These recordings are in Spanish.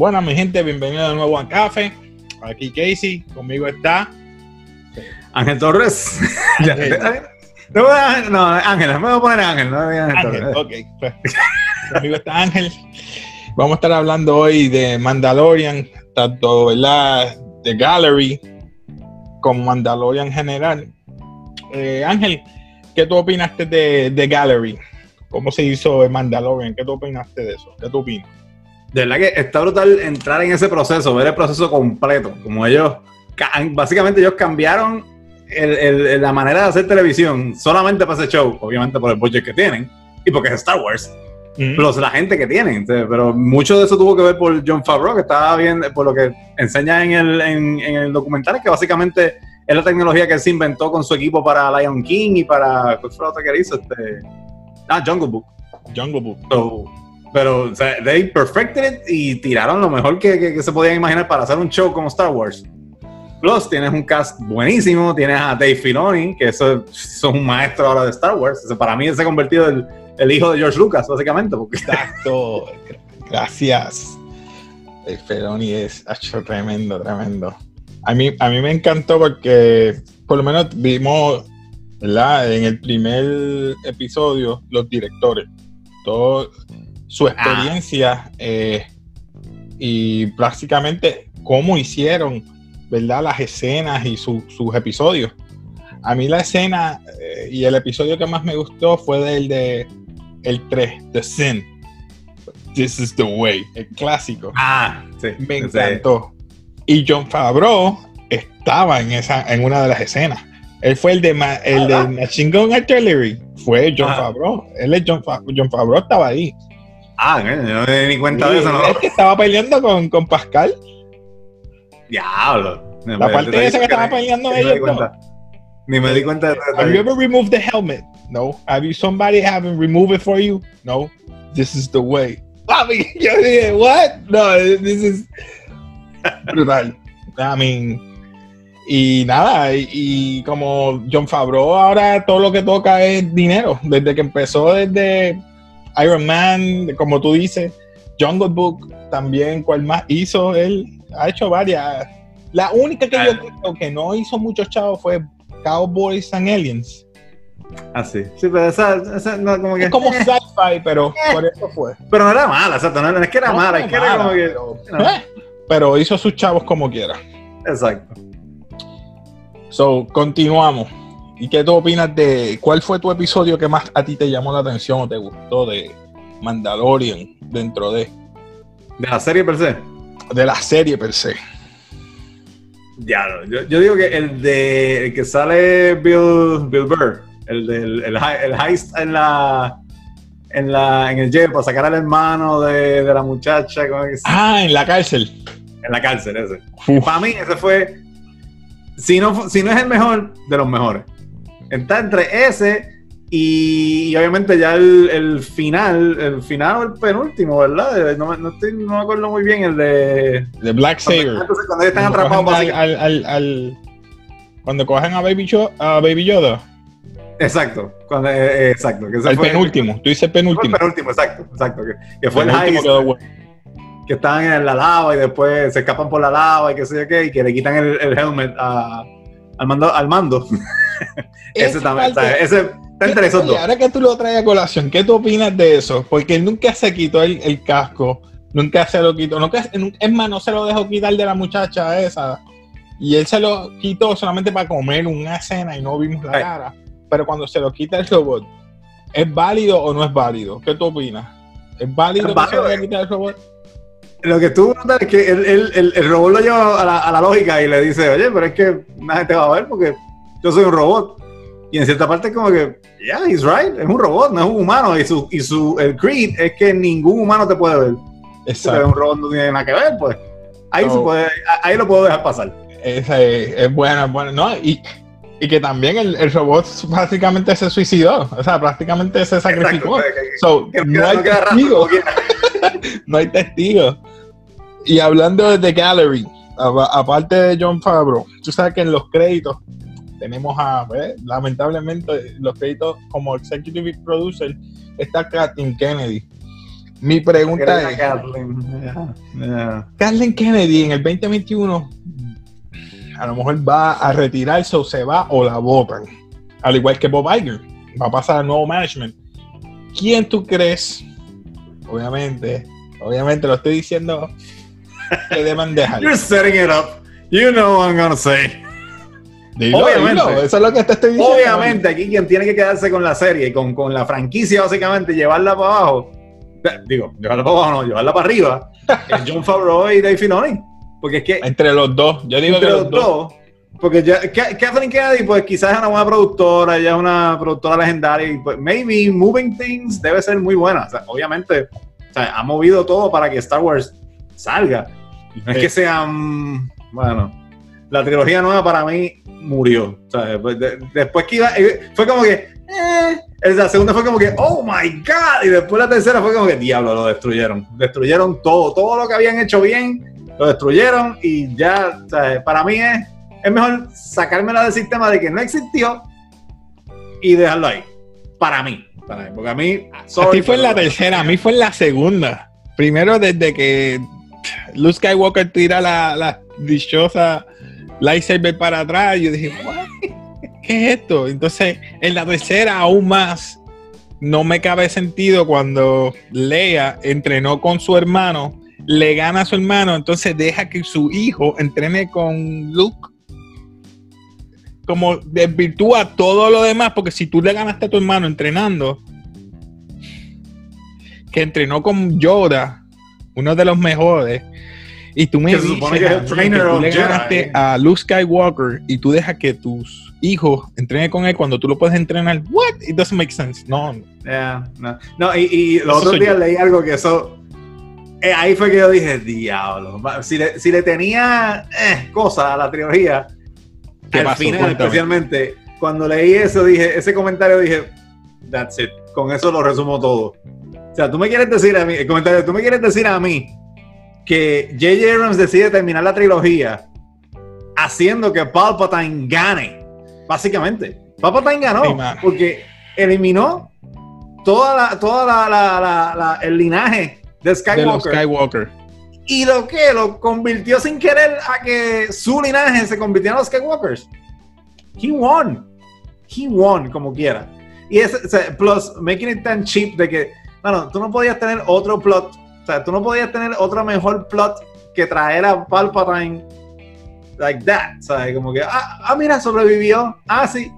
Bueno, mi gente, bienvenido de nuevo a Café. Aquí Casey, conmigo está Ángel Torres. no, no, Ángel, me voy a poner Ángel, no Ángel, Ángel Ok, pues, conmigo está Ángel. Vamos a estar hablando hoy de Mandalorian, tanto ¿verdad? de Gallery como Mandalorian en general. Eh, Ángel, ¿qué tú opinaste de, de Gallery? ¿Cómo se hizo el Mandalorian? ¿Qué tú opinaste de eso? ¿Qué tú opinas? De verdad que está brutal entrar en ese proceso, ver el proceso completo, como ellos, básicamente ellos cambiaron la manera de hacer televisión solamente para ese show, obviamente por el budget que tienen y porque es Star Wars, plus la gente que tienen. pero mucho de eso tuvo que ver por John Favreau, que estaba bien, por lo que enseña en el, en, el documental, que básicamente es la tecnología que él se inventó con su equipo para Lion King y para. ¿Cuál fue la otra que hizo? Este, ah, Jungle Book. Jungle Book. Pero, o sea, they perfected it y tiraron lo mejor que, se podían imaginar para hacer un show como Star Wars. Plus, tienes un cast buenísimo, tienes a Dave Filoni, que eso, es un maestro ahora de Star Wars. para mí se ha convertido el, el hijo de George Lucas, básicamente. Exacto, gracias. Dave Filoni es hecho tremendo, tremendo. A mí, a mí me encantó porque por lo menos vimos en el primer episodio los directores, todo su ah. experiencia eh, y prácticamente cómo hicieron ¿verdad? las escenas y sus episodios. A mí la escena eh, y el episodio que más me gustó fue el de el 3, The Sin. This is the way, el clásico. Ah, sí. Me encantó. Y John Favreau estaba en esa en una de las escenas. Él fue el de el de Machine Gun Artillery. Fue John Favreau. Él es John, John Favreau estaba ahí. Ah, no me di cuenta de eso, ¿no? Es que estaba peleando con, con Pascal. Diablo. La parte esa que estaba peleando ellos. Ni me di cuenta de eso. Have you ever removed the helmet? No. Have you somebody having remove it for you? No. This is the way. yo dije, what? No, this is brutal. I mean, y nada, y, como John Favreau ahora todo lo que toca es dinero. Desde que empezó desde Iron Man, como tú dices, Jungle Book, también cuál más hizo él, ha hecho varias. La única que yo ah. creo que no hizo muchos chavos fue Cowboys and Aliens. Ah, sí. Sí, pero esa, esa no, como que. Es como sci-fi, pero por eso fue. Pero no era mala, exacto. No, es que era mala, es que era como que. Pero, eh, pero hizo sus chavos como quiera. Exacto. So, continuamos. ¿Y qué tú opinas de cuál fue tu episodio que más a ti te llamó la atención o te gustó de Mandalorian dentro de? ¿De la serie per se? De la serie per se. Ya, yo, yo digo que el de el que sale Bill, Bill Burr, el del el, el heist en la en la en el jail para sacar al hermano de, de la muchacha. ah, en la cárcel. En la cárcel, ese. Para mí, ese fue si no, si no es el mejor, de los mejores. Está entre ese y, obviamente ya el, final, el final o el penúltimo, ¿verdad? No, no, estoy, no, me acuerdo muy bien el de... De Black Saber. Cuando, están atrapados al, al, al, Cuando cogen a Baby, a Baby Yoda. Exacto, cuando, eh, eh, exacto. Que el penúltimo, tú dices penúltimo. El penúltimo, exacto, exacto. Que, fue el, el que están en la lava y después se escapan por la lava y qué sé yo qué, y que le quitan el, el helmet al mando. Al mando. ese también, está, ese está dos. Ahora que tú lo traes a colación, ¿qué tú opinas de eso? Porque él nunca se quitó el, el casco, nunca se lo quitó, nunca, es más, no se lo dejó quitar de la muchacha esa. Y él se lo quitó solamente para comer una escena y no vimos la cara. Pero cuando se lo quita el robot, ¿es válido o no es válido? ¿Qué tú opinas? ¿Es válido, que se lo quitar el robot? Lo que estuvo es que el, el, el, robot lo lleva a la, a la, lógica y le dice, oye, pero es que nadie te va a ver porque yo soy un robot. Y en cierta parte es como que, yeah, he's right, es un robot, no es un humano. Y su, y su el creed es que ningún humano te puede ver. Exacto. un robot no tiene nada que ver, pues. Ahí, se puede, ahí lo puedo dejar pasar. Es, es bueno, es bueno. No, y, y que también el, el, robot básicamente se suicidó, o sea, prácticamente se sacrificó. so, no, hay testigos. no hay testigos. Y hablando de Gallery, aparte de John Favreau, tú sabes que en los créditos tenemos a, pues, lamentablemente, los créditos como executive producer está Kathleen Kennedy. Mi pregunta es, Kathleen. Yeah, yeah. Kathleen Kennedy en el 2021 a lo mejor va a retirarse o se va o la votan. Al igual que Bob Iger. Va a pasar al nuevo management. ¿Quién tú crees? Obviamente, obviamente lo estoy diciendo que deban dejar. You're setting it up. You know what I'm gonna say. Dilo, obviamente. dilo, eso es lo que te estoy diciendo. Obviamente, aquí quien tiene que quedarse con la serie y con, con la franquicia, básicamente, llevarla para abajo. eh, Digo, llevarla para abajo, no, llevarla para arriba. es John Favreau y Dave Filoni. Porque es que Entre los dos. Yo digo entre que los los dos. dos. Porque ya, Kathleen Kennedy, pues quizás es una buena productora, ella es una productora legendaria y pues maybe Moving Things debe ser muy buena. O sea, obviamente, o sea, ha movido todo para que Star Wars salga. No es Sí. que sea, mm, bueno, la trilogía nueva para mí murió. Después que iba, eh, fue como que, eh, la segunda fue como que, oh my god, y después la tercera fue como que, diablo, lo destruyeron. Destruyeron todo, todo lo que habían hecho bien, lo destruyeron y ya, sea, para mí es, es mejor sacármela del sistema de que no existió y dejarlo ahí. Para mí, para mí, porque a mí, A ti fue en la tercera, a mí fue en la segunda. Primero desde que Luke Skywalker tira la, la dichosa lightsaber para atrás, yo dije, "What? ¿qué es esto? Entonces, en la tercera aún más, no me cabe sentido cuando Leia entrenó con su hermano, le gana a su hermano, entonces deja que su hijo entrene con Luke. Como desvirtúa todo lo demás, porque si tú le ganaste a tu hermano entrenando, que entrenó con Yoda, uno de los mejores, y tú me dices que a mí que tú le ganaste a Luke Skywalker y tú dejas que tus hijos entrenen con él cuando tú lo puedes entrenar. What? It doesn't make sense. No, no. Yeah, no, No, y, y los otros días leí algo que eso. eh, ahí fue que yo dije, diablo. Si le, si le tenía eh, cosas a la trilogía, ¿Qué al pasó? final Cuéntame. especialmente, cuando leí eso, dije, ese comentario dije, that's it. Con eso lo resumo todo. O sea, tú me quieres decir a mí, el comentario, tú me quieres decir a mí que J.J. Abrams decide terminar la trilogía haciendo que Palpatine gane. Básicamente. Palpatine ganó Sí, porque eliminó toda la, toda la, la- la- la- el linaje de de los Skywalker Skywalker. y lo que lo convirtió sin querer a que su linaje se convirtiera en los Skywalkers. He won. He won como quiera. Y es, plus, making it tan cheap de que, bueno, tú no podías tener otro plot, sea, tú no podías tener otro mejor plot que traer a Palpatine like that, ¿sabes? Como que, ah, ah, mira, sobrevivió, ah, sí.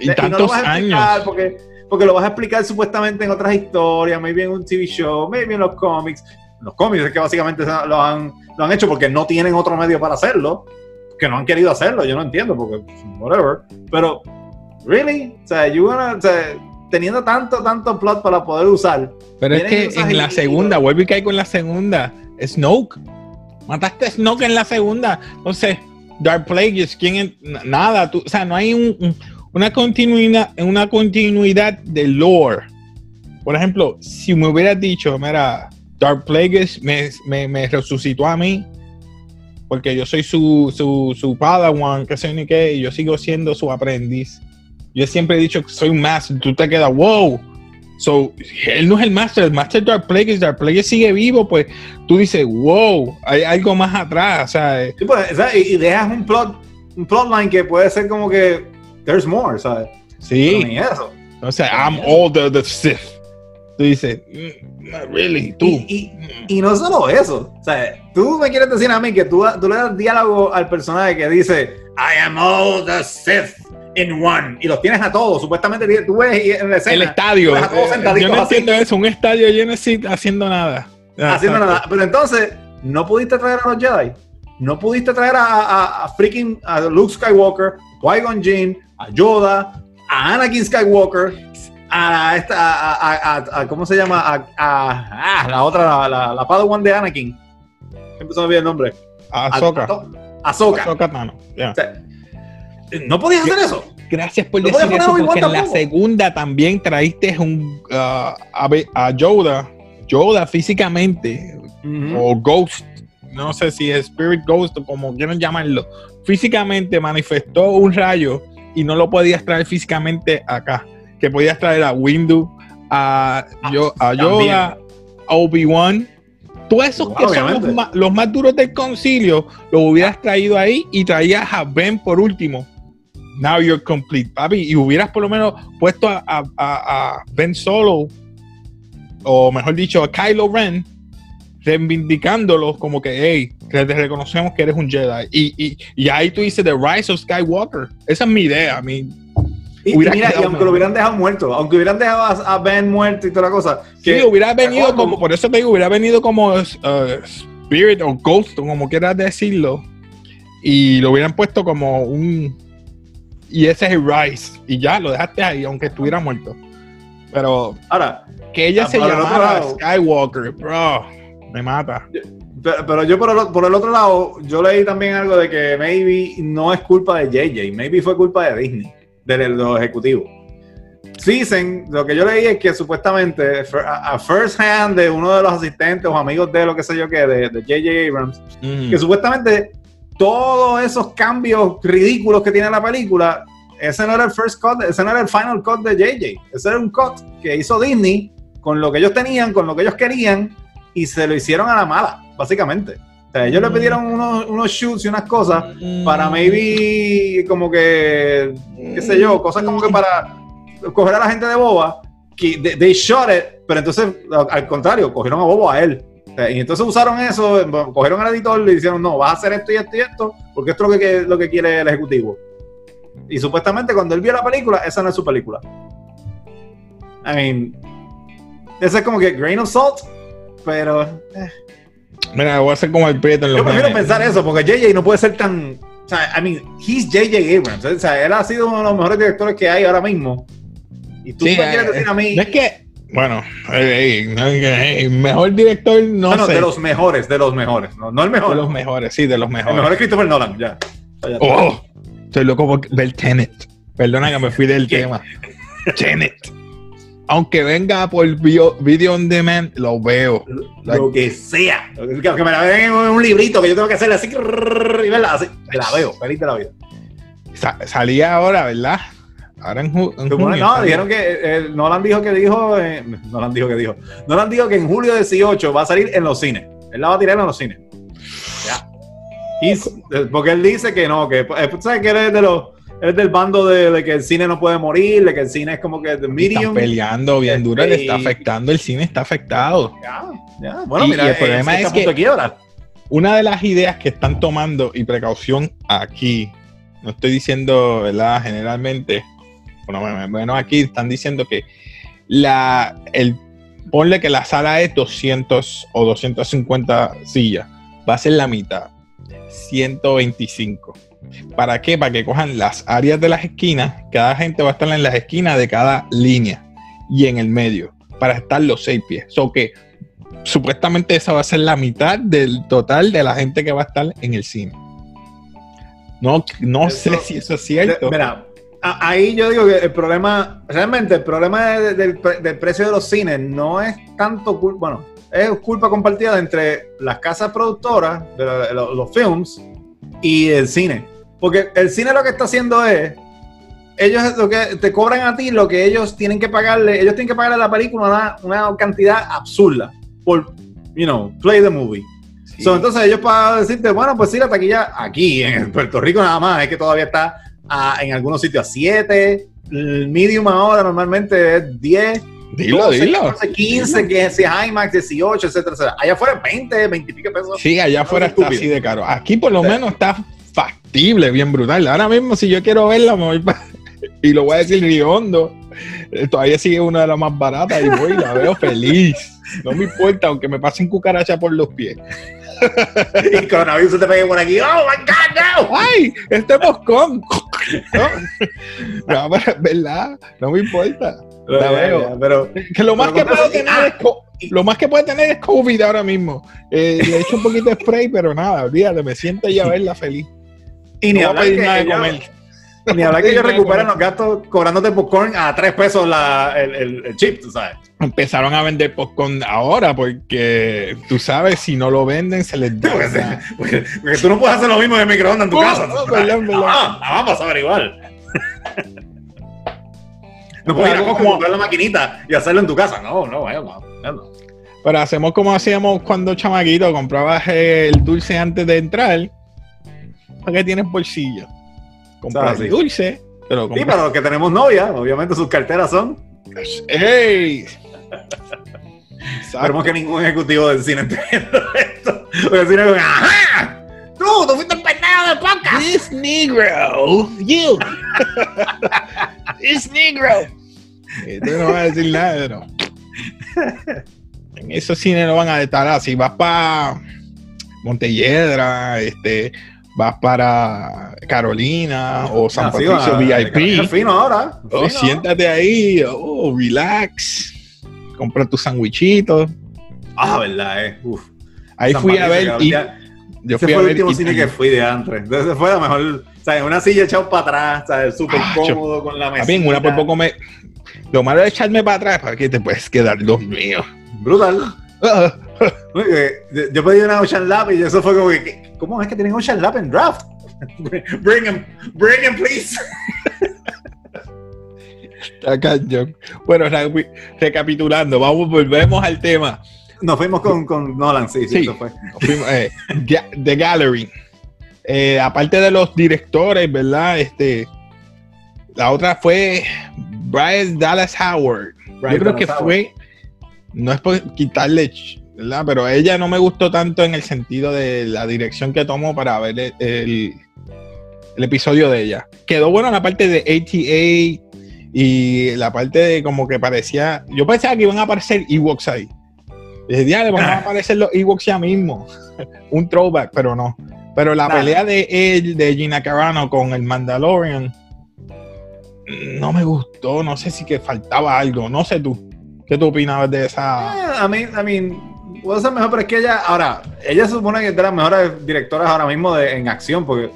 Y no lo tantos vas a explicar años. Porque, porque lo vas a explicar supuestamente en otras historias, maybe en un TV show, maybe en los cómics. Los cómics es que básicamente lo han, lo han hecho porque no tienen otro medio para hacerlo, que no han querido hacerlo, yo no entiendo, porque whatever. Pero, really, o sea, you wanna- o sea, teniendo tanto, tanto plot para poder usar, Pero es que en la segunda, vuelve y caigo en la segunda. Snoke. Mataste a Snoke en la segunda. Entonces, Dark Plagueis, ¿quién Nada. Tú, o sea, no hay un- un- una, continuidad, una continuidad de lore. Por ejemplo, si me hubieras dicho, mira, Dark Plagueis me, me, me resucitó a mí, porque yo soy su, su, su padawan, que sé ni qué, y yo sigo siendo su aprendiz. Yo siempre he dicho que soy un master. Tú te quedas, wow. So, él no es el master, el master Dark Plagueis, Dark Plagueis sigue vivo, pues tú dices, wow, hay algo más atrás, o sea, eh, Sí, pues, y, dejas un plot, un plotline que puede ser como que there's more, ¿sabes? Pero sí, ni eso. o sea, I'm all the, the Sith. Tú dices, "Mm, not really, tú. Y, y- y no solo eso. O sea, tú me quieres decir a mí que tú, tú le das diálogo al personaje que dice I am all the Sith in one. Y los tienes a todos. Supuestamente tú ves en la escena. el estadio, a todos yo no así, entiendo eso, un estadio lleno Sith haciendo nada. Ah, haciendo nada. Pero entonces, no pudiste traer a los Jedi. No pudiste traer a, a- a freaking a Luke Skywalker, Qui-Gon Jinn, a Yoda, a Anakin Skywalker, a esta, a, a- a- a- ¿cómo se llama? A, a- ah, la otra, la, la, la Padawan de Anakin. Se me olvida el nombre. Ahsoka. A Ahsoka. Ahsoka Tano, ya. O sea, no podías hacer eso. Gracias por No decir eso, porque en la segunda también traíste un, ah, a, a Yoda, Yoda físicamente, o Ghost, no sé si es Spirit Ghost o como quieran llamarlo, físicamente manifestó un rayo y no lo podías traer físicamente acá, que podías traer a Windu, a, Yo- a Yoda, a Obi-Wan. Todos esos que son los más, los más, duros del concilio, los hubieras traído ahí y traías a Ben por último. Now you're complete, papi. Y hubieras por lo menos puesto a, a, a Ben Solo, o mejor dicho, a Kylo Ren, reivindicándolos como que, hey, que te reconocemos que eres un Jedi. Y, y, y, ahí tú dices The Rise of Skywalker. Esa es mi idea. A mí, y, mira, y aunque lo hubieran dejado muerto, aunque hubieran dejado a, Ben muerto y toda la cosa. Que, sí, hubiera venido como, por eso te digo, hubiera venido como uh, Spirit o Ghost, o como quieras decirlo. Y lo hubieran puesto como un. Y ese es el Rise. Y ya lo dejaste ahí, aunque estuviera muerto. Pero. Ahora. Que ella se llamara Skywalker, bro. Me mata. Pero, pero yo por el, por el, otro lado, yo leí también algo de que maybe no es culpa de JJ, maybe fue culpa de Disney de los ejecutivos. Dicen, lo que yo leí es que supuestamente a, first hand de uno de los asistentes o amigos de lo que sé yo que, de J.J. Abrams, que supuestamente todos esos cambios ridículos que tiene la película, ese no era el first cut, ese no era el final cut de J.J. Ese era un cut que hizo Disney con lo que ellos tenían, con lo que ellos querían, y se lo hicieron a la mala, básicamente ellos le pidieron unos, unos shoots y unas cosas para maybe como que, qué sé yo, cosas como que para coger a la gente de boba. Que they, shot it, pero entonces al contrario, cogieron a bobo a él. Y entonces usaron eso, cogieron al editor y le dijeron, no, vas a hacer esto y esto y esto, porque esto es lo que, lo que quiere el ejecutivo. Y supuestamente cuando él vio la película, esa no es su película. I mean, ese es como que grain of salt, pero... Eh. Mira, voy a hacer como el prieto en los Yo prefiero pensar eso, porque JJ no puede ser tan. O sea, I mean, he's JJ Abrams. O sea, él ha sido uno de los mejores directores que hay ahora mismo. Y tú me quieres eh, decir a mí. No es que. Bueno, el mejor director, no bueno, sé. de los mejores, de los mejores. No, no el mejor. De los mejores, sí, de los mejores. El mejor es Christopher Nolan, ya. Oh, estoy loco por ver Tenet. Perdona que me fui del tema. Tenet aunque venga por video, on demand, lo veo. Lo que sea. Que me la vean en un librito que yo tengo que hacer así, y verla así. la veo, feliz de la vida. salía ahora, ¿verdad? Ahora en, junio. No, dijeron que eh, Nolan dijo que dijo. Eh, Nolan dijo que dijo. Nolan dijo que en julio 18 va a salir en los cines. Él la va a tirar en los cines. Ya. porque él dice que no, que. Eh, ¿Sabes que eres de los es del bando de, que el cine no puede morir, de que el cine es como que de medium. Están peleando bien duro, le está afectando, el cine está afectado. Ya, ya. Bueno, mira, el problema es que una de las ideas que están tomando y precaución aquí, no estoy diciendo, ¿verdad? Generalmente, bueno, bueno aquí están diciendo que la, el, ponle que la sala es 200 o 250 sillas, va a ser la mitad, 125 ¿Para qué? Para que cojan las áreas de las esquinas. Cada gente va a estar en las esquinas de cada línea y en el medio para estar los seis pies. So que supuestamente esa va a ser la mitad del total de la gente que va a estar en el cine. No, no sé si eso es cierto. Mira, ahí yo digo que el problema, realmente el problema del, precio de los cines no es tanto, bueno, es culpa compartida entre las casas productoras de los films y el cine. Porque el cine lo que está haciendo es, ellos lo que te cobran a ti lo que ellos tienen que pagarle, ellos tienen que pagarle a la película una, cantidad absurda por, you know, play the movie. entonces ellos para decirte, bueno, pues sí, la taquilla aquí en Puerto Rico nada más, es que todavía está en algunos sitios a 7, el medium ahora normalmente es 10. Dilo, 12, dilo. 15, que si es IMAX, 18, etcétera, etcétera. Allá afuera 20, 20 y pico pesos. Sí, allá afuera está así de caro. Aquí por lo menos está factible, bien brutal. Ahora mismo, si yo quiero verla, me voy para. Y lo voy a decir riondo. Eh, todavía sigue una de las más baratas y voy y la veo feliz. No me importa, aunque me pasen cucaracha por los pies. y coronavirus te pegue por aquí. ¡Oh, my God, no! ¡Ay! Este poscón. No, no ¿verdad? No me importa. La veo. pero, que lo más que puedo tener es lo más que puede tener es COVID ahora mismo. Eh, le he hecho un poquito de spray, pero nada, olvídate, me siento ya a verla feliz. Y ni hablar que, nada de comer. Ni hablar que ellos recuperan los gastos cobrándote popcorn a 3 pesos la, el, el, chip, tú sabes. Empezaron a vender popcorn ahora porque tú sabes, si no lo venden, se les da. Porque, porque, tú no puedes hacer lo mismo de microondas en tu casa. No, ah, vamos a ver igual. no puedes ir a comprar la maquinita y hacerlo en tu casa. No, no, no. no. Pero hacemos como hacíamos cuando chamaquito, comprabas el dulce antes de entrar. ¿Para qué tienes bolsillo? Compras sí. el dulce, pero Sí, para los que tenemos novia, obviamente sus carteras son. ¡Ey! Esperemos que ningún ejecutivo del cine esté viendo esto. Porque el cine es como, ¡ajá! ¡Tú! ¡Tú fuiste el pendejo del podcast! This negro, you. This negro. Esto no va a decir nada, pero. En esos cines no van a estar así. Vas para Montelledra, este, vas para Carolina o San Ah, Patricio VIP. fino ahora. Oh, fino. siéntate ahí, oh, relax. Compra tus sandwichitos. Ah, verdad, eh. Uf. Ahí San fui a ver. y- ya- yo Ese fui fue a el último cine que fui de antes. Entonces fue la mejor. O sea, una silla echado para atrás. Súper Ah, cómodo con la mesa. bien, una por poco me. Lo malo es echarme para atrás para que te puedes quedar, Dios mío. Brutal. Ah, Yo yo pedí una Ocean Lab y eso fue como que, ¿qué- ¿cómo es que tienen Ocean Lab en draft? Bring him, bring him, please. está cañón. Bueno, recapi- recapitulando, vamos, volvemos al tema. Nos fuimos con, con Nolan, sí, sí, Sí. fue. Fuimos, eh, The Gallery. Eh, aparte de los directores, ¿verdad? Este, la otra fue Bryce Dallas Howard. Yo creo que fue, no es por quitarle, ¿verdad? Pero ella no me gustó tanto en el sentido de la dirección que tomó para ver el, el- el episodio de ella. Quedó bueno la parte de ATA y la parte de como que parecía, yo pensaba que iban a aparecer Ewoks ahí. Dije, "Diablo, van a aparecer los Ewoks ya mismo. Un throwback, pero no. Pero la pelea de él, de Gina Carano con el Mandalorian, no me gustó. No sé si que faltaba algo. No sé tú. ¿Qué tú opinabas de esa? Ah, I mean, I mean, puede ser mejor, pero es que ella, ahora, ella se supone que es de las mejores directoras ahora mismo de, en acción, porque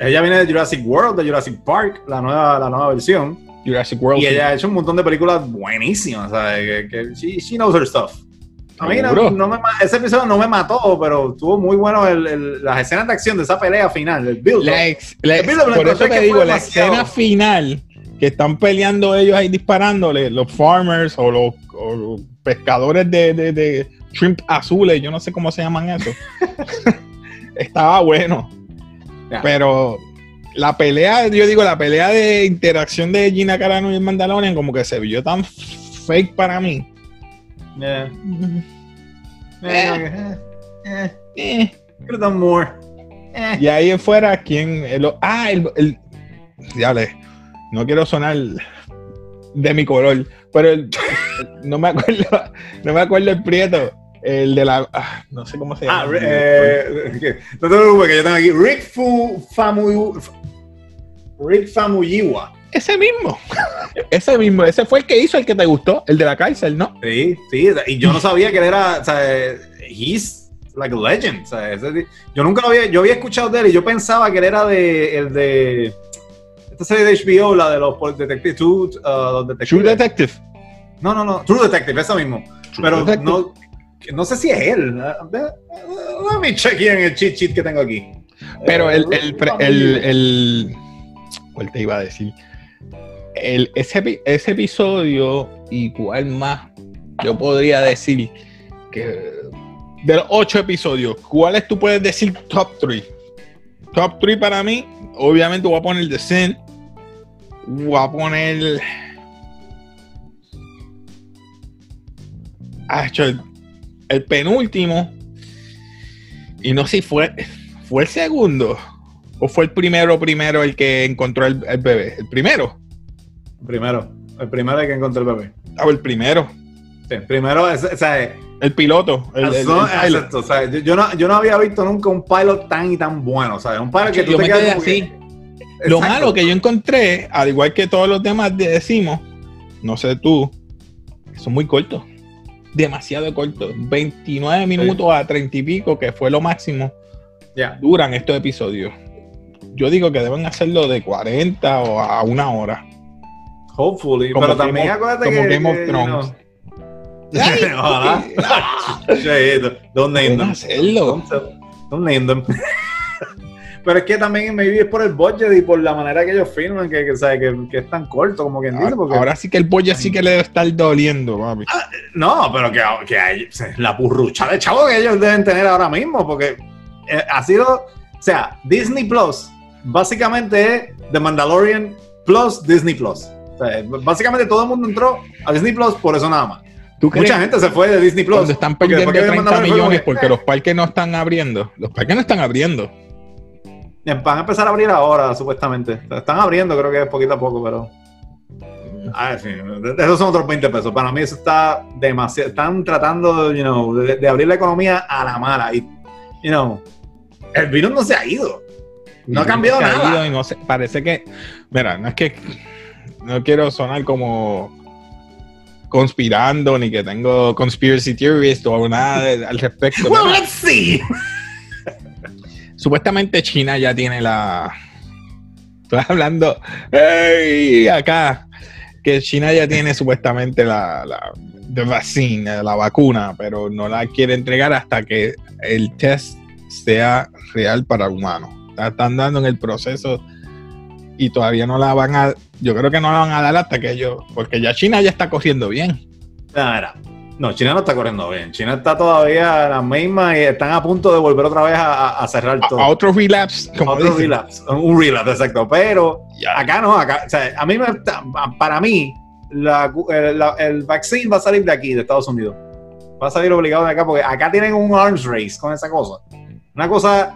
ella viene de Jurassic World, de Jurassic Park, la nueva, la nueva versión, Jurassic World? y ella ha hecho un montón de películas buenísimas, ¿sabes? Que, que she, she knows her stuff. A mí no, no me, ese episodio no me mató, pero estuvo muy bueno el- el- las escenas de acción de esa pelea final, el build La ex- la ex- El lo por eso te digo, la escena final que están peleando ellos ahí disparándole, los farmers o los, o los pescadores de, de- de shrimp azules, yo no sé cómo se llaman eso. Estaba bueno. Ya. Pero la pelea, yo digo, la pelea de interacción de Gina Carano y el Mandalorian como que se vio tan fake para mí. Yeah. Eh, eh, Eh. could have done more. Eh. Y ahí fuera, ¿quién? El, ah, el, el- Diable, no quiero sonar de mi color, pero el- no me acuerdo, no me acuerdo el prieto, el de la, ah, no sé cómo se llama. Ah, eh, no te preocupes, que yo tengo aquí Rick Fu Famu Rick Famuyiwa. Ese mismo, ese mismo, ese fue el que hizo el que te gustó, el de la cárcel, ¿no? Sí, sí, y yo no sabía que él era, o sea, he's like a legend, o sea, ese- yo nunca lo había, yo había escuchado de él y yo pensaba que él era de, el de, esta serie de HBO, la de los pol- detectives, True, uh, los detectives. True Detective. No, no, no, True Detective, eso mismo. Pero Detective. no, que no sé si es él. Let me check here en el cheat sheet que tengo aquí. Pero Eh, el, el, pre- el, el, ¿cuál te iba a decir? El, ese, ese episodio y cuál más, yo podría decir que de los ocho episodios, ¿cuáles tú puedes decir top 3? Top 3 para mí, obviamente voy a poner The Sin, voy a poner... Ah, el, el penúltimo, y no sé si fue, fue el segundo o fue el primero primero el que encontró el, el bebé. El primero. Primero, el primero hay que encontrar el bebé. Ah, el primero. Sí, primero, es, o sea, El piloto. El, el- el exacto, o sea, yo, no, yo no había visto nunca un pilot tan y tan bueno. Un pilot que tú Yo te me quedas así. que- Lo malo que yo encontré, al igual que todos los demás de- decimos, no sé tú, son muy cortos. Demasiado cortos. 29 minutos a 30 y pico, que fue lo máximo, duran estos episodios. Yo digo que deben hacerlo de 40 o a una hora. Hopefully. Como pero también acuérdate como que. Game of Thrones. you know, Ojalá. Sí, don't name them. hacerlo. Don't, tell- don't name them. Pero es que también me es por el budget y por la manera que ellos filman, que, que, que, que es tan corto, como quien dice. Ahora, Porque, ahora sí que el budget sí que le debe estar doliendo, papi. no, pero que, que hay, la burrucha de chavo que ellos deben tener ahora mismo, porque eh, ha sido, o sea, Disney Plus básicamente es The Mandalorian plus Disney Plus. O sea, básicamente todo el mundo entró a Disney Plus por eso nada más. ¿Tú crees Mucha gente se fue de Disney Plus. cuando están perdiendo después que 30 Mandalorian fue como millones que, porque eh, los parques no están abriendo? Los parques no están abriendo. Van a empezar a abrir ahora, supuestamente. Están abriendo, creo que es poquito a poco, pero. Ah, sí, esos son otros 20 pesos. Para mí eso está demasiado. Están tratando, you know, de, de abrir la economía a la mala. Y, you know, el virus no se ha ido. No ha cambiado Se ha nada. ido y no sé, parece que, mira, no es que no quiero sonar como conspirando ni que tengo conspiracy theorist o nada de- al respecto. Well, Mira, let's see. Supuestamente China ya tiene la. Estoy hablando. ¡Ey! Acá. Que China ya tiene supuestamente la, la la vacuna, pero no la quiere entregar hasta que el test sea real para humanos. Están dando en el proceso y todavía no la van a. Yo creo que no la van a dar hasta que ellos. Porque ya China ya está corriendo bien. Mira. No, China no está corriendo bien. China está todavía en la misma y están a punto de volver otra vez a, a- a cerrar A, todo. a otro relapse, como Otro dicen. relapse. Un relapse, exacto. Pero acá no, acá. O sea, a mí me, para mí, la- el, la- el vaccine va a salir de aquí, de Estados Unidos. Va a salir obligado de acá, porque acá tienen un arms race con esa cosa. Una cosa.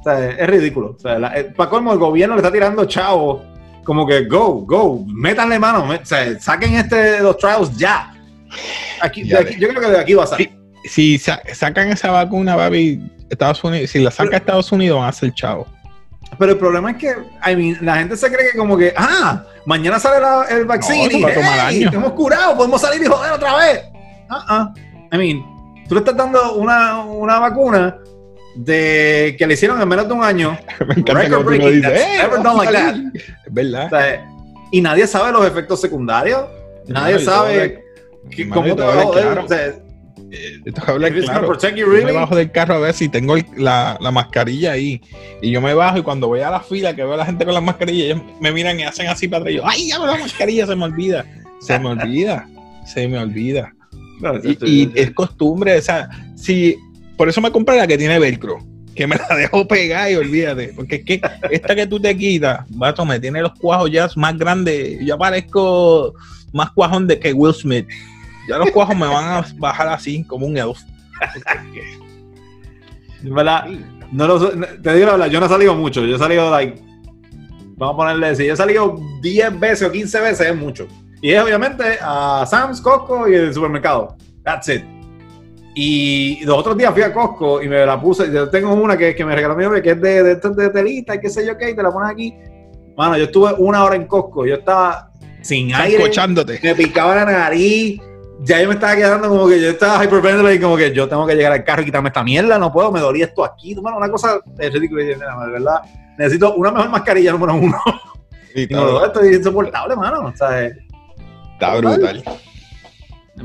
O sea, es ridículo. O sea, la- eh, para colmo, el gobierno le está tirando chavo. Como que go, go, métanle mano. me- o sea, saquen este, los trials ya. Aquí, de Ya aquí- yo creo que de aquí va a salir. Si sa- sacan esa vacuna, papi, Estados Unidos, si la saca Estados Unidos, van a ser chavos. Pero el problema es que I mean, la gente se cree que como que, ah, mañana sale la- el vaccine y hey, hemos curado, podemos salir y joder otra vez. Ah, ah. I mean, tú le estás dando una, una vacuna de que le hicieron en menos de un año Me encanta tú lo breaking, dices. "Eh, never done like salir". Es verdad. o sea, y nadie sabe los efectos secundarios. Nadie No, sabe que- cómo te va a joder. claro. O sea, gonna claro. you Yo me really, bajo del carro a ver si tengo el- la, la mascarilla ahí. Y yo me bajo y cuando voy a la fila, que veo a la gente con las mascarillas, ellos me miran y hacen así para atrás. y yo, ¡ay, ya la mascarilla! Se me olvida. Se me olvida. Se me olvida. No, Y, y es costumbre, o sea, si por eso me compré la que tiene velcro, que me la dejo pegar y olvídate, porque es que esta que tú te quitas, vato, me tiene los cuajos ya más grandes, yo parezco más cuajón de que Will Smith. Ya los cuajos me van a bajar así, como un elf. Verdad, no lo te digo la verdad, yo no he salido mucho. Yo he salido, like, vamos a ponerle, si yo he salido 10 veces o 15 veces, es mucho. Y es obviamente a Sam's, Costco y el supermercado. That's it. Y los otros días fui a Costco y me la puse. Yo tengo una que, que me regaló mi novia que es de, de, de, de telita, qué sé yo qué, y te la pones aquí. Mano, yo estuve una hora en Costco. Yo estaba sin aire Escuchándote. me picaba la nariz. Ya yo me estaba quedando como que yo estaba hyperventilating, como que yo tengo que llegar al carro y quitarme esta mierda, no puedo, me dolía esto aquí. Bueno, una cosa es ridícula. Y dije, "Mira, de verdad, necesito una mejor mascarilla número uno. Y dos, esto es insoportable, mano. O sea, Está brutal.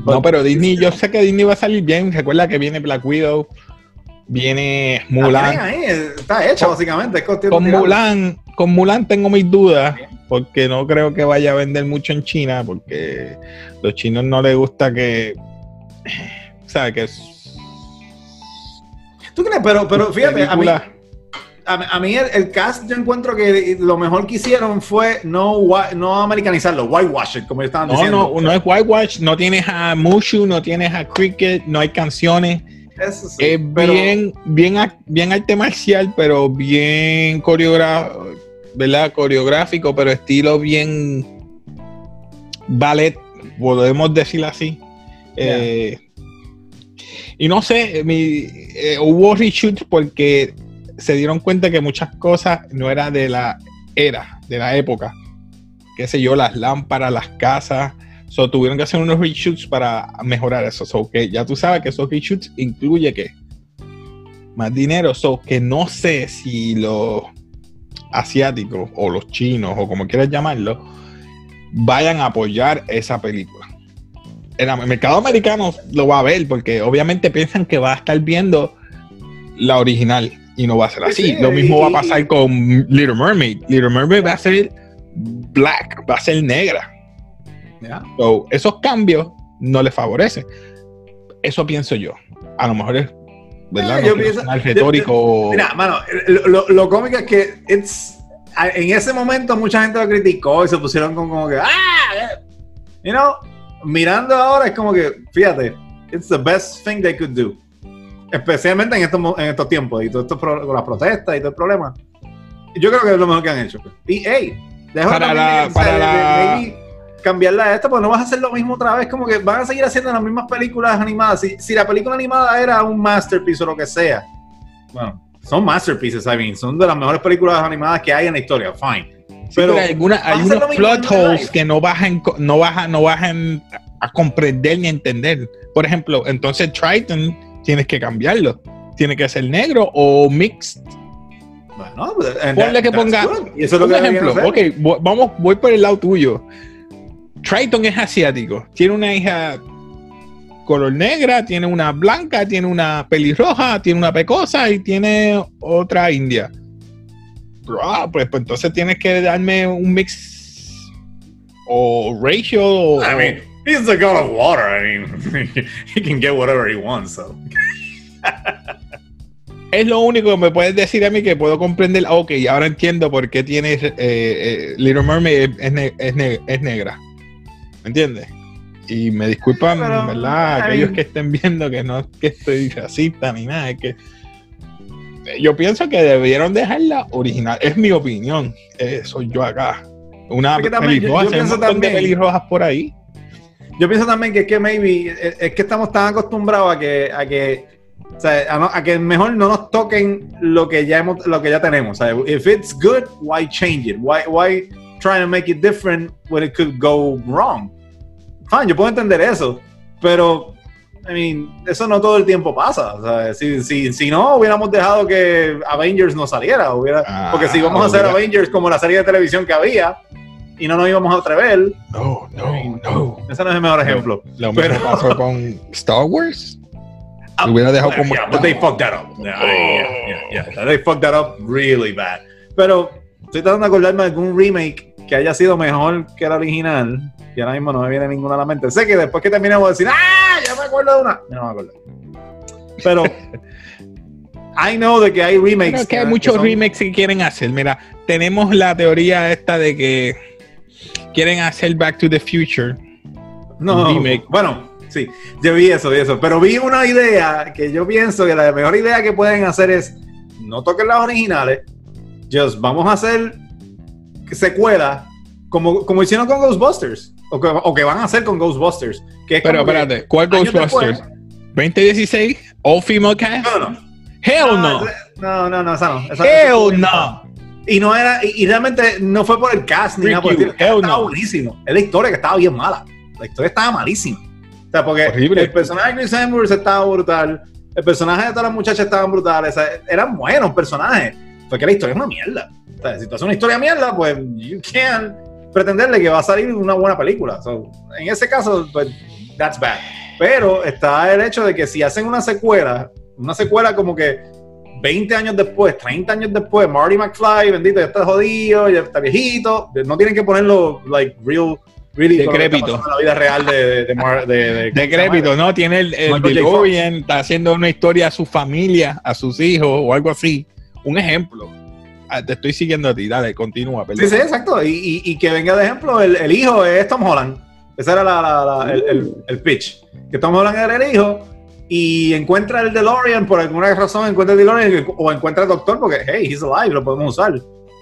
No, pero Disney, yo sé que Disney va a salir bien. Recuerda que viene Black Widow, viene Mulan. ahí, está hecha básicamente. Es Con. Mulan, con Mulan tengo mis dudas, porque no creo que vaya a vender mucho en China, porque los chinos no les gusta que. O sea, que. ¿Tú crees? Pero, pero fíjate, a mí, a, a mí el, el cast yo encuentro que lo mejor que hicieron fue no, no americanizarlo, whitewash it, como estaban No, diciendo. no, no es Whitewash, no tienes a Mushu, no tienes a Cricket, no hay canciones. Eso sí, Es pero- bien, bien, bien arte marcial, pero bien coreográfico, ¿verdad? Coreográfico, pero estilo bien ballet, podemos decir así. Eh, y no sé, mi, eh, hubo reshoots porque se dieron cuenta que muchas cosas no eran de la era, de la época. Qué sé yo, las lámparas, las casas. So, tuvieron que hacer unos reshoots para mejorar eso. So, que ya tú sabes que esos reshoots incluye que más dinero. So, que no sé si los asiáticos o los chinos o como quieras llamarlo vayan a apoyar esa película. El mercado americano lo va a ver porque obviamente piensan que va a estar viendo la original. y no va a ser así. Sí, Lo mismo y- va a pasar con Little Mermaid. Little Mermaid va a ser black, va a ser negra. So, esos cambios no le favorecen. Eso pienso yo. A lo mejor es, ¿verdad? No yo pienso- sonar retórico. Mira, mano, lo, lo- lo cómico es que it's, en ese momento mucha gente lo criticó y se pusieron con como que, ¡ah! eh". You know, mirando ahora es como que, fíjate, it's the best thing they could do. Especialmente en estos, en estos tiempos y todo esto con las protestas y todo el problema. Yo creo que es lo mejor que han hecho. Y, hey, dejo Para la- para la- cambiarla a esta, porque no vas a hacer lo mismo otra vez, como que van a seguir haciendo las mismas películas animadas. Si, si la película animada era un masterpiece o lo que sea, bueno, son masterpieces, I mean, son de las mejores películas animadas que hay en la historia, fine. Sí, pero pero hay, alguna- vas a hay hacer unos lo mismo en plot holes que no bajan, no bajan, no bajan a comprender ni a entender. Por ejemplo, entonces Triton tienes que cambiarlo. Tiene que ser negro o mixed. Bueno, pues, Ponle que that's ponga eso es lo un que ejemplo. Ok, vamos, voy por el lado tuyo. Triton es asiático. Tiene una hija color negra, tiene una blanca, tiene una pelirroja, tiene una pecosa y tiene otra india. Ah, pues, pues entonces tienes que darme un mix o ratio o, I mean, he's the god of water. I mean, he can get whatever he wants. So. es lo único que me puedes decir a mí que puedo comprender. Ok, ahora entiendo por qué tienes eh, eh, Little Mermaid es, ne- es ne- es negra. ¿Me entiendes? Y me disculpan, Pero, ¿verdad? Aquellos que estén viendo que no es que estoy racista ni nada, es que yo pienso que debieron dejarla original. Es mi opinión. Eh, soy yo acá. Una también yo- pelirroja, yo hay un montón de también- pelirrojas por ahí. Yo pienso también que es que maybe es, es que estamos tan acostumbrados a que a que o sea, a, no- a que mejor no nos toquen lo que ya hemos lo que ya tenemos. O sea, if it's good, why change it? Why why try to make it different when it could go wrong? Fine, yo puedo entender eso, pero I mean, eso no todo el tiempo pasa. O sea, si, si, si no, hubiéramos dejado que Avengers no saliera. Hubiera, Ah, porque si vamos a hacer hubiera- Avengers como la serie de televisión que había y no nos íbamos a atrever, No, no, no. ese no es el mejor ejemplo. Lo mismo Pero- pasó con Star Wars. Ah, hubiera dejado como Yeah, but they fucked that up. Yeah, yeah, yeah, yeah. They fucked that up really bad. Pero estoy tratando de acordarme de algún remake que haya sido mejor que el original. Y ahora mismo no me viene ninguna a la mente. Sé que después que terminemos de decir, ¡ah! Ya me acuerdo de una. No me acuerdo. Pero I know de que hay remakes. Que hay muchos son- remakes que quieren hacer. Mira, tenemos la teoría esta de que quieren hacer Back to the Future. No, remake. bueno, sí, yo vi eso, vi eso, pero vi una idea que yo pienso que la mejor idea que pueden hacer es no toquen las originales, just vamos a hacer secuelas como, como hicieron con Ghostbusters, o que, o que van a hacer con Ghostbusters. Que es Pero espérate, ¿cuál Ghostbusters? después- 2016, All Female Cast. No, no, Hell no. no, no, no, esa no. esa- Hell esa- no. Y no era, y, y realmente no fue por el cast ni Freak nada por el Estaba no. buenísimo. Es la historia que estaba bien mala. La historia estaba malísima. O sea, porque Horrible. el personaje de Chris Hemsworth estaba brutal. El personaje de todas las muchachas estaban brutales. O sea, eran buenos personajes. Fue que la historia es una mierda. Si tú haces una historia mierda, pues you can't pretenderle que va a salir una buena película. So, en ese caso, pues, that's bad. Pero está el hecho de que si hacen una secuela, una secuela como que 20 años después, 30 años después, Marty McFly, bendito, ya está jodido, ya está viejito, no tienen que ponerlo, like, real, really, Decrépito. la vida real de, de, de, de- Decrépito, ¿no? Tiene el, el. DeLorean, está haciendo una historia a su familia, a sus hijos o algo así. Un ejemplo. Ah, te estoy siguiendo a ti, dale, continúa. perdón. Sí, sí, exacto. Y, y- y que venga de ejemplo, el, el hijo es Tom Holland. Ese era la- la- la- el, el- el pitch. Que Tom Holland era el hijo y encuentra el DeLorean, por alguna razón encuentra el DeLorean o encuentra el doctor porque, hey, he's alive, lo podemos usar.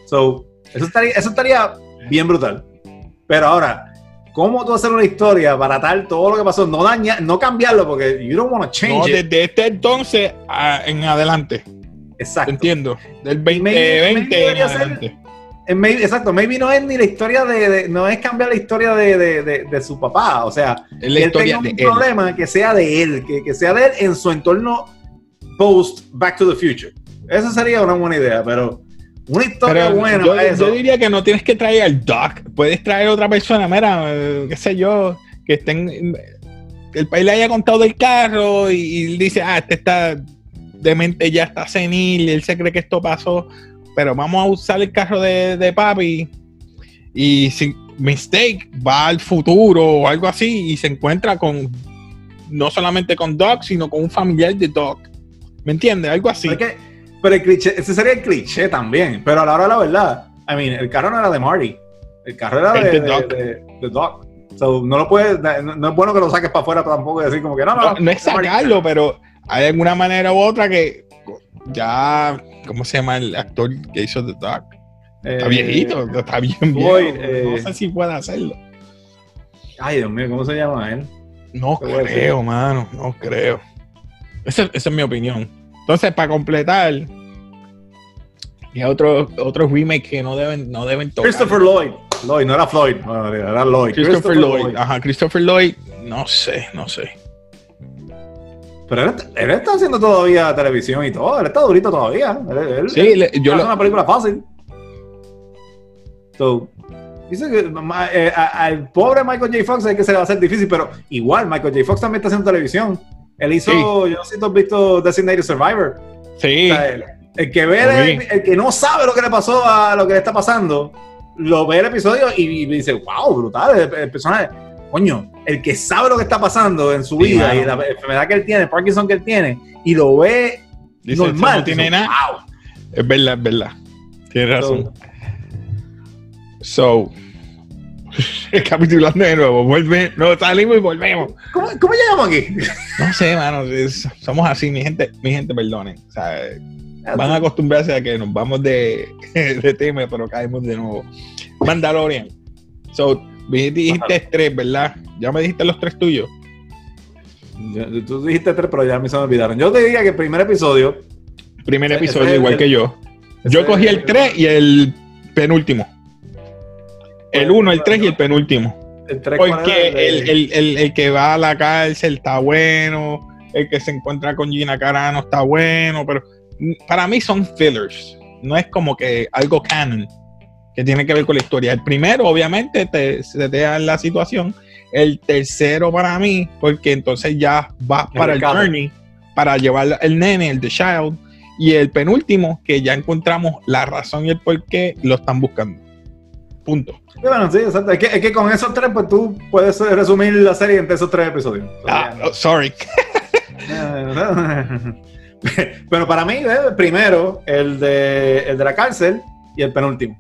So, eso estaría, eso estaría bien brutal. Pero ahora, ¿cómo tú hacer una historia para tal todo lo que pasó? No dañar, no cambiarlo porque you don't want to change No, it. desde este entonces a- en adelante. Exacto. Entiendo. Del Maybe- 2020 maybe en debería ser- adelante. Maybe- exacto, maybe no es ni la historia de, de- no es cambiar la historia de, de- su papá, o sea, Es la él historia tenga de un él. problema que sea de él, que, que sea de él en su entorno post Back to the Future. Esa sería una buena idea, pero una historia Pero buena yo, para eso. yo diría que no tienes que traer al Doc. Puedes traer otra persona, mira, qué sé yo, que estén. El país le haya contado del carro y, y dice, ah, este está de mente ya está senil, él se cree que esto pasó, pero vamos a usar el carro de, de papi y sin mistake va al futuro o algo así y se encuentra con no solamente con Doc, sino con un familiar de Doc. ¿Me entiendes? Algo así. Pero el cliché, ese sería el cliché también. Pero a la hora de la verdad, I mean, el carro no era de Marty. El carro era de, Doc. de- de Doc. So, no lo puedes, no, no es bueno que lo saques para afuera tampoco y decir como que no, no. No, no es sacarlo, pero hay alguna manera u otra que ya, ¿cómo se llama el actor que hizo The Doc? Está Eh, viejito, está bien viejo. Eh, no sé si puede hacerlo. Ay, Dios mío, ¿cómo se llama él? No creo, mano, no creo. Esa, esa es mi opinión. Entonces, para completar, y otro, otro remake que no deben, no deben tocar. Christopher Lloyd. Lloyd, no era Floyd, no, era Lloyd. Christopher Lloyd. Ajá, Christopher Lloyd. No sé, no sé. Pero él, él está haciendo todavía televisión y todo. Él está durito todavía. Él, él- Sí, él le- yo hace lo- una película fácil. So, dice que eh, al pobre Michael J. Fox hay que se le va a hacer difícil, pero igual Michael J. Fox también está haciendo televisión. Él hizo, yo no sé si tú has visto Designated Survivor. Sí. O sea, el, el que ve, el, que no sabe lo que le pasó a lo que le está pasando, lo ve el episodio y, y dice, wow, brutal, el, el personaje. Coño, el que sabe lo que está pasando en su Sí, vida y la enfermedad que él tiene, el Parkinson que él tiene, y lo ve Dice, normal. "Eso no tiene nada. Wow. Es verdad, es verdad. Tienes razón. So, So, recapitulando de nuevo, vuelve, no salimos y volvemos. ¿cómo, cómo llegamos aquí? No sé, mano, es- somos así, mi gente, mi gente, perdonen. O sea, van a acostumbrarse a que nos vamos de, de tema, pero caemos de nuevo. Mandalorian. So, me dijiste tres, ¿verdad? Ya me dijiste los tres tuyos. Yo- Tú dijiste tres, pero ya a mí se me olvidaron. Yo te diría que el primer episodio. Primer Ese episodio, igual el- que yo. Yo cogí el 3 y el penúltimo. El 1, el 3 y el penúltimo. El tres, ¿cuál Porque el, el, el, el que va a la cárcel está bueno, el que se encuentra con Gina Carano está bueno, pero para mí son fillers. No es como que algo canon que tiene que ver con la historia. El primero, obviamente, te, se te da la situación. El tercero para mí, porque entonces ya vas El para el journey, para llevar el nene, el The Child. Y el penúltimo, que ya encontramos la razón y el por qué lo están buscando. Punto. Sí, bueno, sí, exacto. Es que, es que con esos tres, pues tú puedes resumir la serie entre esos tres episodios. Ah, oh, sorry. Pero para mí, eh, primero, el de, el de la cárcel y el penúltimo.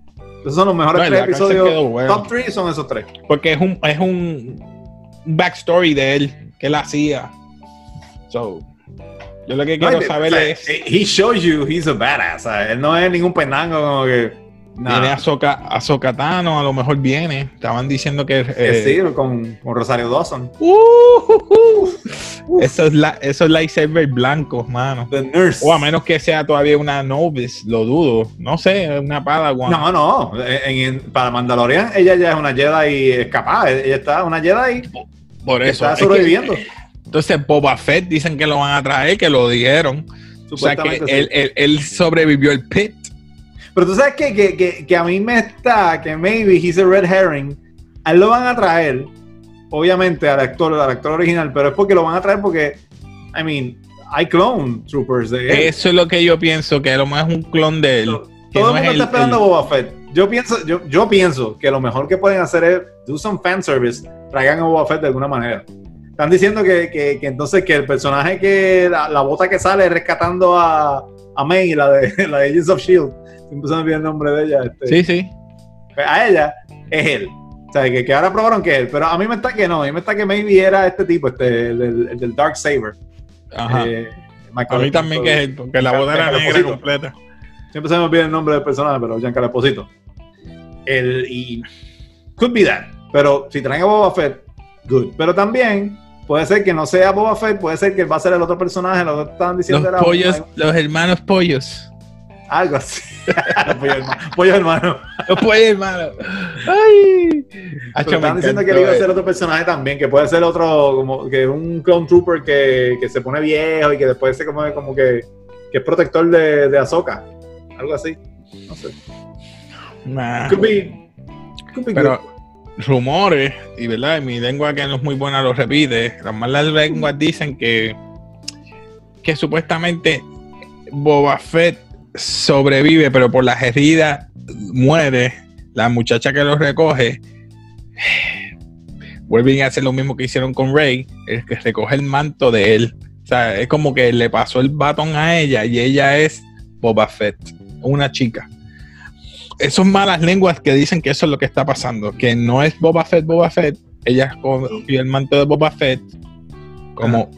Esos son los mejores No, tres episodios. bueno. Top 3 son esos tres. Porque es un, es un backstory de él, que él hacía. So, yo lo que quiero saber o sea, es. He shows you he's a badass. o sea, él no es ningún pendango como que. Viene Nah, Azoka, Ahsoka Tano, a lo mejor viene. Estaban diciendo que. eh, sí, con, con Rosario Dawson. uh, uh, uh. esos, la, esos lightsabers blancos, mano. The Nurse. O a menos que sea todavía una novice, lo dudo. No sé, una Padawan. No, no. En, en- para Mandalorian, ella ya es una Jedi escapada. Ella está una Jedi por eso. está es que- sobreviviendo. entonces, Boba Fett dicen que lo van a traer, que lo dijeron. O sea que sí. él, él- él sobrevivió el pit. Pero tú sabes que, que, que, que a mí me está, que maybe he's a red herring. A él lo van a traer, obviamente, al actor, al actor original, pero es porque lo van a traer porque, I mean, hay clone troopers de él. Eso es lo que yo pienso, que a lo mejor es un clon de él. Todo no el es mundo está el- esperando el- a Boba Fett. Yo pienso, yo, yo pienso que lo mejor que pueden hacer es do some fan service, traigan a Boba Fett de alguna manera. Están diciendo que, que, que entonces que el personaje que la, la bota que sale rescatando a, a May, la de, la de Agents of Shield, siempre se me olvida el nombre de ella. este, Sí, sí. a ella es él. O sea, que, que ahora probaron que es él. Pero a mí me está que no. A mí me está que maybe era este tipo, este, el, del- el del Dark Saber. Ajá. Eh, a mí también que es él, porque la boda era negra completa. Siempre se me olvida el nombre del personaje, pero Giancarlo Esposito. El, y could be that. Pero si traen a Boba Fett, good. Pero también puede ser que no sea Boba Fett, puede ser que va a ser el otro personaje. Los otros estaban diciendo Los era pollos, los hermanos pollos. algo así. pollo hermano. Pollo hermano. Los pollos hermanos. Ay. Hacho, estaban diciendo que él iba a eh. ser otro personaje también, que puede ser otro, como que un clone trooper que, que se pone viejo y que después se come como que, que es protector de, de Ahsoka. Algo así. No sé. Nah. Could be, could be Pero good. Rumores, y verdad, mi lengua que no es muy buena lo repite, las malas lenguas dicen que, que supuestamente Boba Fett sobrevive, pero por las heridas muere. La muchacha que lo recoge vuelven a hacer lo mismo que hicieron con Rey, es que recoge el manto de él. O sea, es como que le pasó el batón a ella y ella es Boba Fett, una chica. Esos malas lenguas que dicen que eso es lo que está pasando, que no es Boba Fett, Boba Fett, ella cogió el manto de Boba Fett como,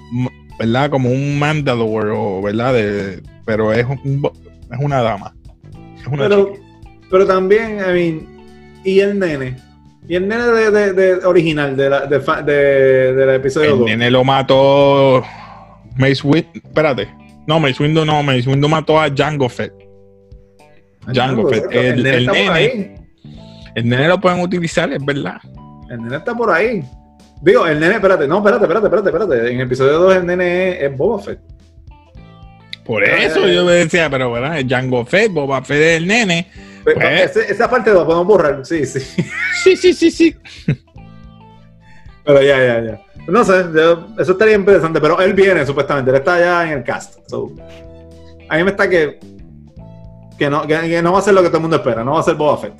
¿verdad? Como un Mandalore, o, ¿verdad? De, pero es, es una dama. Es una pero, pero también, I mean, y el nene y el nene de, de, original de la, de, de, del episodio 2. El nene lo mató Mace Windu. Espérate. No, Mace Windu no. Mace Windu mató a Jango Fett. Jango Fett. El, el, nene. El nene lo pueden utilizar, es verdad. El nene está por ahí. Digo, el nene, espérate, no, espérate, espérate, espérate, espérate. En el episodio 2 el nene es, Boba Fett. Por eso yo me decía, pero bueno, es Jango Fett, Boba Fett es el nene pues, esa parte la podemos borrar, sí, sí. Sí, sí, sí, sí. Pero ya, ya, ya. No sé, eso estaría interesante, pero él viene supuestamente, él está allá en el cast. a mí me está que, que, no, que, no va a ser lo que todo el mundo espera, no va a ser Boba Fett.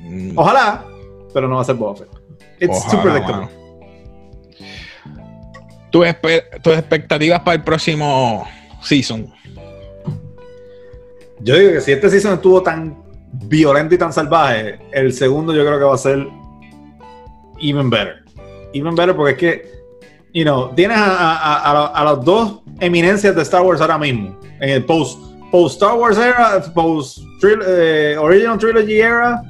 Mm. Ojalá, pero no va a ser Boba Fett. It's super predictable. ¿Tus, expectativas para el próximo season? Yo digo que si este season estuvo tan violento y tan salvaje, el segundo yo creo que va a ser even better. Even better porque es que, you know, tienes a, a, las dos eminencias de Star Wars ahora mismo. En el post, post Star Wars era, post eh, Original Trilogy era,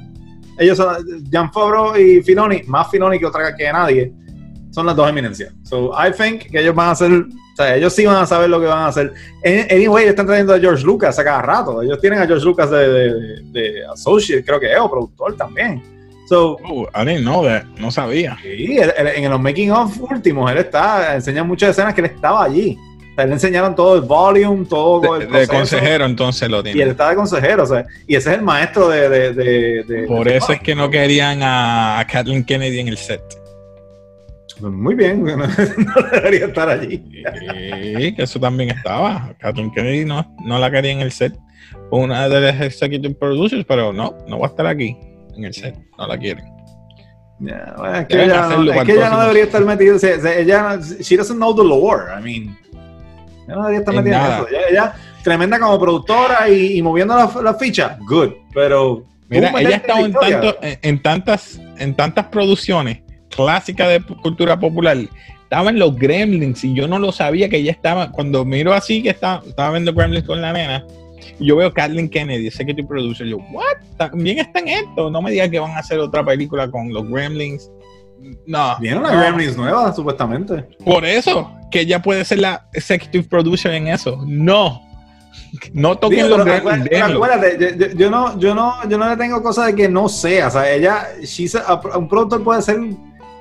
ellos son Jan Favreau y Filoni, más Filoni que otra que nadie, son las dos eminencias. So I think que ellos van a ser sea, ellos sí van a saber lo que van a hacer. Anyway, ellos están trayendo a George Lucas a cada rato. Ellos tienen a George Lucas de, de, Associate, creo que es, o productor también. So, oh, I didn't know that. No sabía. Sí, en los making of últimos, él está, enseña muchas escenas que él estaba allí. Sea, le enseñaron todo el volume, todo de, el de consejero, entonces lo tiene. Y él está de consejero, o sea, y ese es el maestro de. Por eso es que no querían a Kathleen Kennedy en el set. Muy bien, no, debería estar allí. Sí, que eso también estaba. Kathleen Kennedy no, no la quería en el set. Una de las executive producers, pero no, no va a estar aquí en el set. No la quieren. es que, ella, no, debería estar metida. ella, she doesn't know the lore. I mean, no. Ella, tremenda como productora y, moviendo la, la, ficha, good. Pero. Mira, ella ha estado en, tanto, en, tantas, en tantas producciones clásica de cultura popular, estaba en los Gremlins y yo no lo sabía que ella estaba, cuando miro así que estaba, estaba viendo Gremlins con la nena, yo veo Kathleen Kennedy, executive producer, yo, what? También está en esto, no me digas que van a hacer otra película con los Gremlins. No. Viene una Gremlins nueva, supuestamente. Por eso, que ella puede ser la executive producer en eso. No. No toquen los Gremlins. Acuérdate, yo, no, yo, no, yo no le tengo cosas de que no sea. O sea, ella, un productor puede ser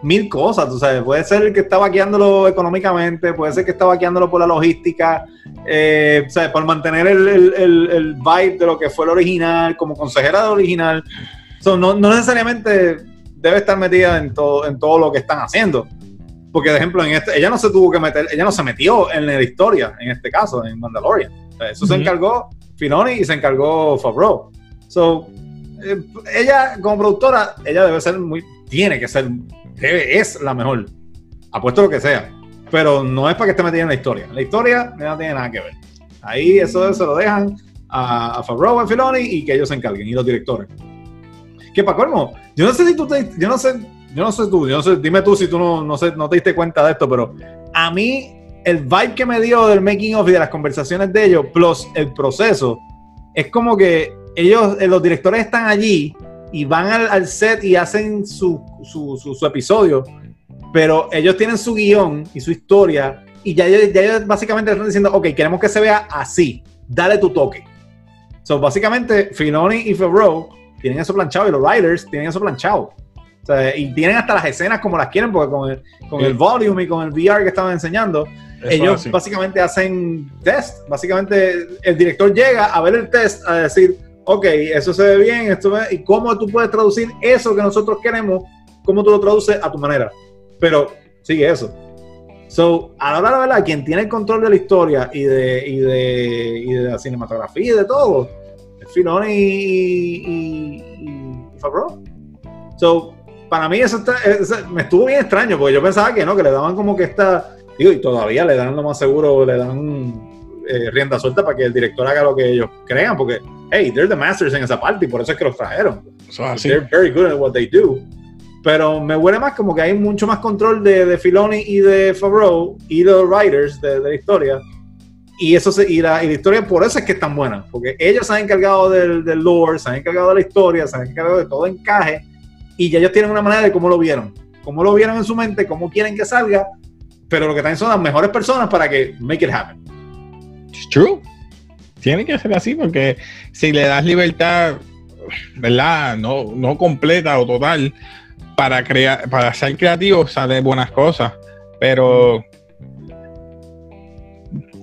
mil cosas, tú sabes, puede ser el que está vaqueándolo económicamente, puede ser que está vaqueándolo por la logística, eh, o sea, por mantener el, el, el, vibe de lo que fue el original, como consejera del original. no, no, necesariamente debe estar metida en todo, en todo lo que están haciendo. Porque, de ejemplo, en este, ella no se tuvo que meter, ella no se metió en la historia, en este caso, en Mandalorian. eso se encargó Finoni y se encargó Favreau. So, eh, ella, como productora, ella debe ser muy, tiene que ser es la mejor. Apuesto lo que sea. Pero no es para que esté metida en la historia. La historia no tiene nada que ver. Ahí eso se lo dejan a, a Favreau, a Filoni y que ellos se encarguen, y los directores. Que para colmo, yo no sé si tú te, yo no sé, yo no sé tú, yo no sé, dime tú si tú no, no, sé, no te diste cuenta de esto, pero a mí el vibe que me dio del making of y de las conversaciones de ellos, plus el proceso, es como que ellos, eh, los directores están allí y van al, set y hacen su, su, episodio, pero ellos tienen su guion y su historia y ya, ellos básicamente están diciendo, ok, queremos que se vea así, dale tu toque. So, básicamente, Filoni y Favreau tienen eso planchado y los writers tienen eso planchado. Y tienen hasta las escenas como las quieren, porque con el, con el volume y con el VR que estaban enseñando, ellos básicamente hacen test. Básicamente, el director llega a ver el test, a decir, ok, eso se ve bien, esto y cómo tú puedes traducir eso que nosotros queremos, cómo tú lo traduces a tu manera. Pero sigue eso. So, a la hora de la verdad, quien tiene el control de la historia y de, y de, y de la cinematografía y de todo, es Filoni y, y, y Favreau. So, para mí eso, está, eso me estuvo bien extraño, porque yo pensaba que no, que le daban como que esta, digo, y todavía le dan lo más seguro, le dan eh, rienda suelta para que el director haga lo que ellos crean, porque, hey, they're the masters en esa parte y por eso es que los trajeron. Es así. They're very good at what they do. Pero me huele más como que hay mucho más control de, de Filoni y de Favreau y los writers de, de la historia. Y, eso se, y, la, y la historia por eso es que es tan buena, porque ellos se han encargado del, del lore, se han encargado de la historia, se han encargado de todo encaje y ya ellos tienen una manera de cómo lo vieron, cómo lo vieron en su mente, cómo quieren que salga, pero lo que también son las mejores personas para que make it happen. True. Tiene que ser así porque si le das libertad, ¿verdad? No, no completa o total para crear, para ser creativo sale buenas cosas, pero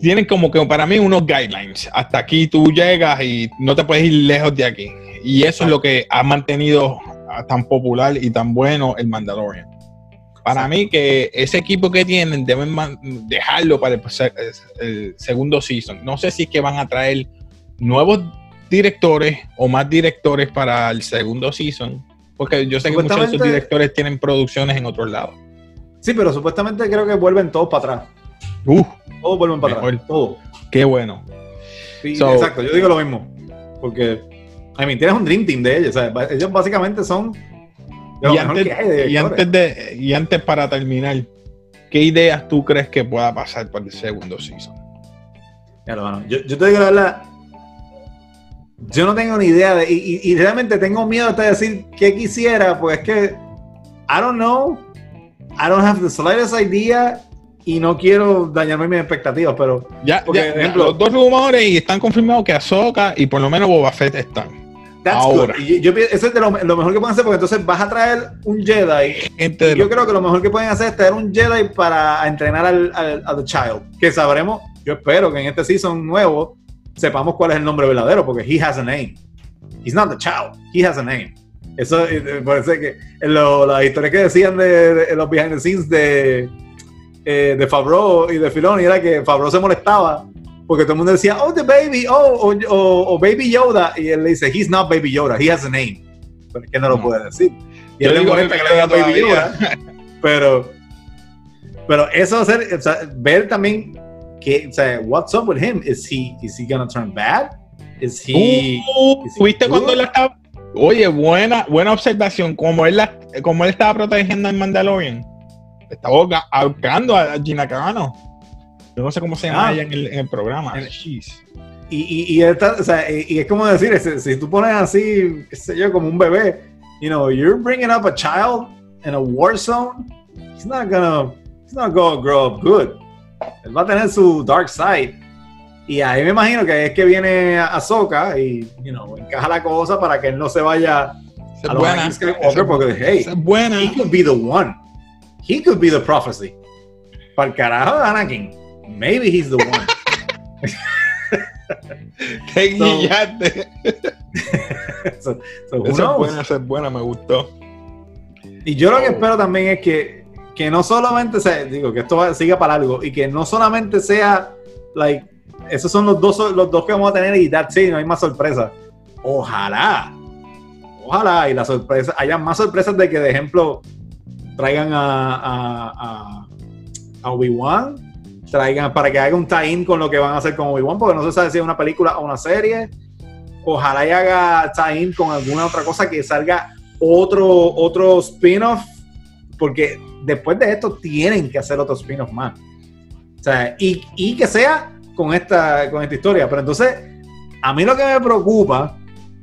tienen como que para mí unos guidelines. Hasta aquí tú llegas y no te puedes ir lejos de aquí. Y eso es lo que ha mantenido tan popular y tan bueno el Mandalorian. Para mí que ese equipo que tienen deben dejarlo para el, el, segundo season. No sé si es que van a traer nuevos directores o más directores para el segundo season. Porque yo sé que muchos de esos directores tienen producciones en otros lados. Sí, pero supuestamente creo que vuelven todos para atrás. Uh, todos vuelven para mejor. atrás. Todos. Qué bueno. Sí, so, exacto, yo digo lo mismo. Porque, I mean, tienes un Dream Team de ellos. O sea, ellos básicamente son. Y antes, y, antes de, y antes, para terminar, ¿qué ideas tú crees que pueda pasar para el segundo season? Bueno, yo, yo te digo la verdad. Yo no tengo ni idea de. Y, realmente tengo miedo de decir qué quisiera, pues es que. I don't know. I don't have the slightest idea y no quiero dañarme mis expectativas, pero ya, porque, ya ejemplo, los dos rumores y están confirmados que Ahsoka y por lo menos Boba Fett están. Ahora. Y yo, eso es de lo, lo, mejor que pueden hacer porque entonces vas a traer un Jedi. Yo creo que lo mejor que pueden hacer es traer un Jedi para entrenar al, al, al The Child. Que sabremos, yo espero que en este season nuevo sepamos cuál es el nombre verdadero porque he has a name. He's not the child, he has a name. Eso parece que en lo, las historias que decían de, de, los behind the scenes de, eh, de Favreau y de Filoni era que Favreau se molestaba porque todo el mundo decía, oh, the baby, oh, o, o, o, baby Yoda. Y él le dice, he's not baby Yoda, he has a name. Pero es que no lo puede decir. Y Yo él le molesta que le todavía. baby Yoda. pero, pero eso hacer, o sea, ver también que, o sea, what's up with him? Is he, is he gonna turn bad? Is he, Uh, is he ¿Viste cuando él estaba? Oye, buena, buena observación. Como él, la- como él estaba protegiendo al Mandalorian, estaba ahorca- ahorcando a Gina Carano. Yo no sé cómo se llama Ah. ella en el, en el programa. En-. Y, y, y, él está- o sea, y, y es como decir, si, si tú pones así, qué sé yo, como un bebé, you know, you're bringing up a child in a war zone, he's not gonna, he's not gonna grow up good. Él va a tener su dark side. Y ahí me imagino que es que viene Ahsoka y, you know, encaja la cosa para que él no se vaya Esa a es los buena. Skywalker porque, hey, es buena. he could be the one. He could be the prophecy. Para el carajo de Anakin. Maybe he's the one. Te So- guillaste. so, so who Esa es knows? buena, esa es buena, me gustó. Y yo lo que Oh. espero también es que, que no solamente sea, digo, que esto siga para algo y que no solamente sea, like, esos son los dos, los dos que vamos a tener y that's it, no hay más sorpresas. Ojalá, ojalá y la sorpresa, haya más sorpresas de que, de ejemplo, traigan a, a, a, a Obi-Wan, traigan para que haga un tie-in con lo que van a hacer con Obi-Wan, porque no se sabe si es una película o una serie. Ojalá y haga tie-in con alguna otra cosa que salga otro, otro spin-off, porque después de esto tienen que hacer otro spin-off más. O sea, y, y que sea con esta, con esta historia. Pero entonces, a mí lo que me preocupa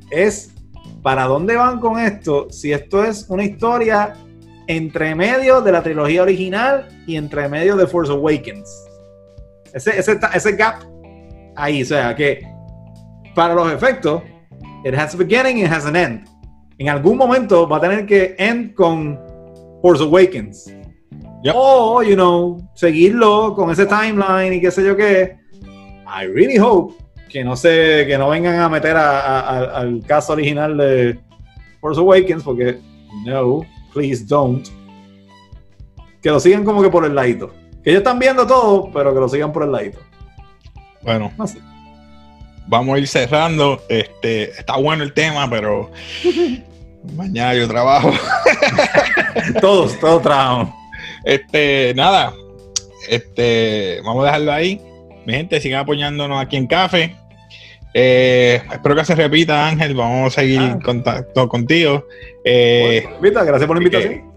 es para dónde van con esto, si esto es una historia entre medio de la trilogía original y entre medio de Force Awakens. Ese, ese, ese gap ahí, o sea, que para los efectos, it has a beginning, it has an end en algún momento va a tener que end con Force Awakens. Yep. O, you know, seguirlo con ese timeline y qué sé yo qué. I really hope que no se, que no vengan a meter a- a- a- al caso original de Force Awakens, porque no, please don't. Que lo sigan como que por el ladito. Que ellos están viendo todo, pero que lo sigan por el ladito. Bueno, vamos a ir cerrando. Este, está bueno el tema, pero mañana yo trabajo. Todos, todos trabajamos. Este, nada. Este, vamos a dejarlo ahí. Mi gente, sigan apoyándonos aquí en Café. Eh, espero que se repita, Ángel. Vamos a seguir Ah. en contacto contigo. Eh, Vita, gracias por la que- invitación.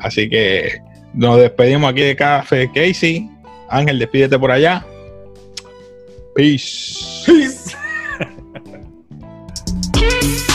Así que nos despedimos aquí de Café Casey. Ángel, despídete por allá. Peace. Peace.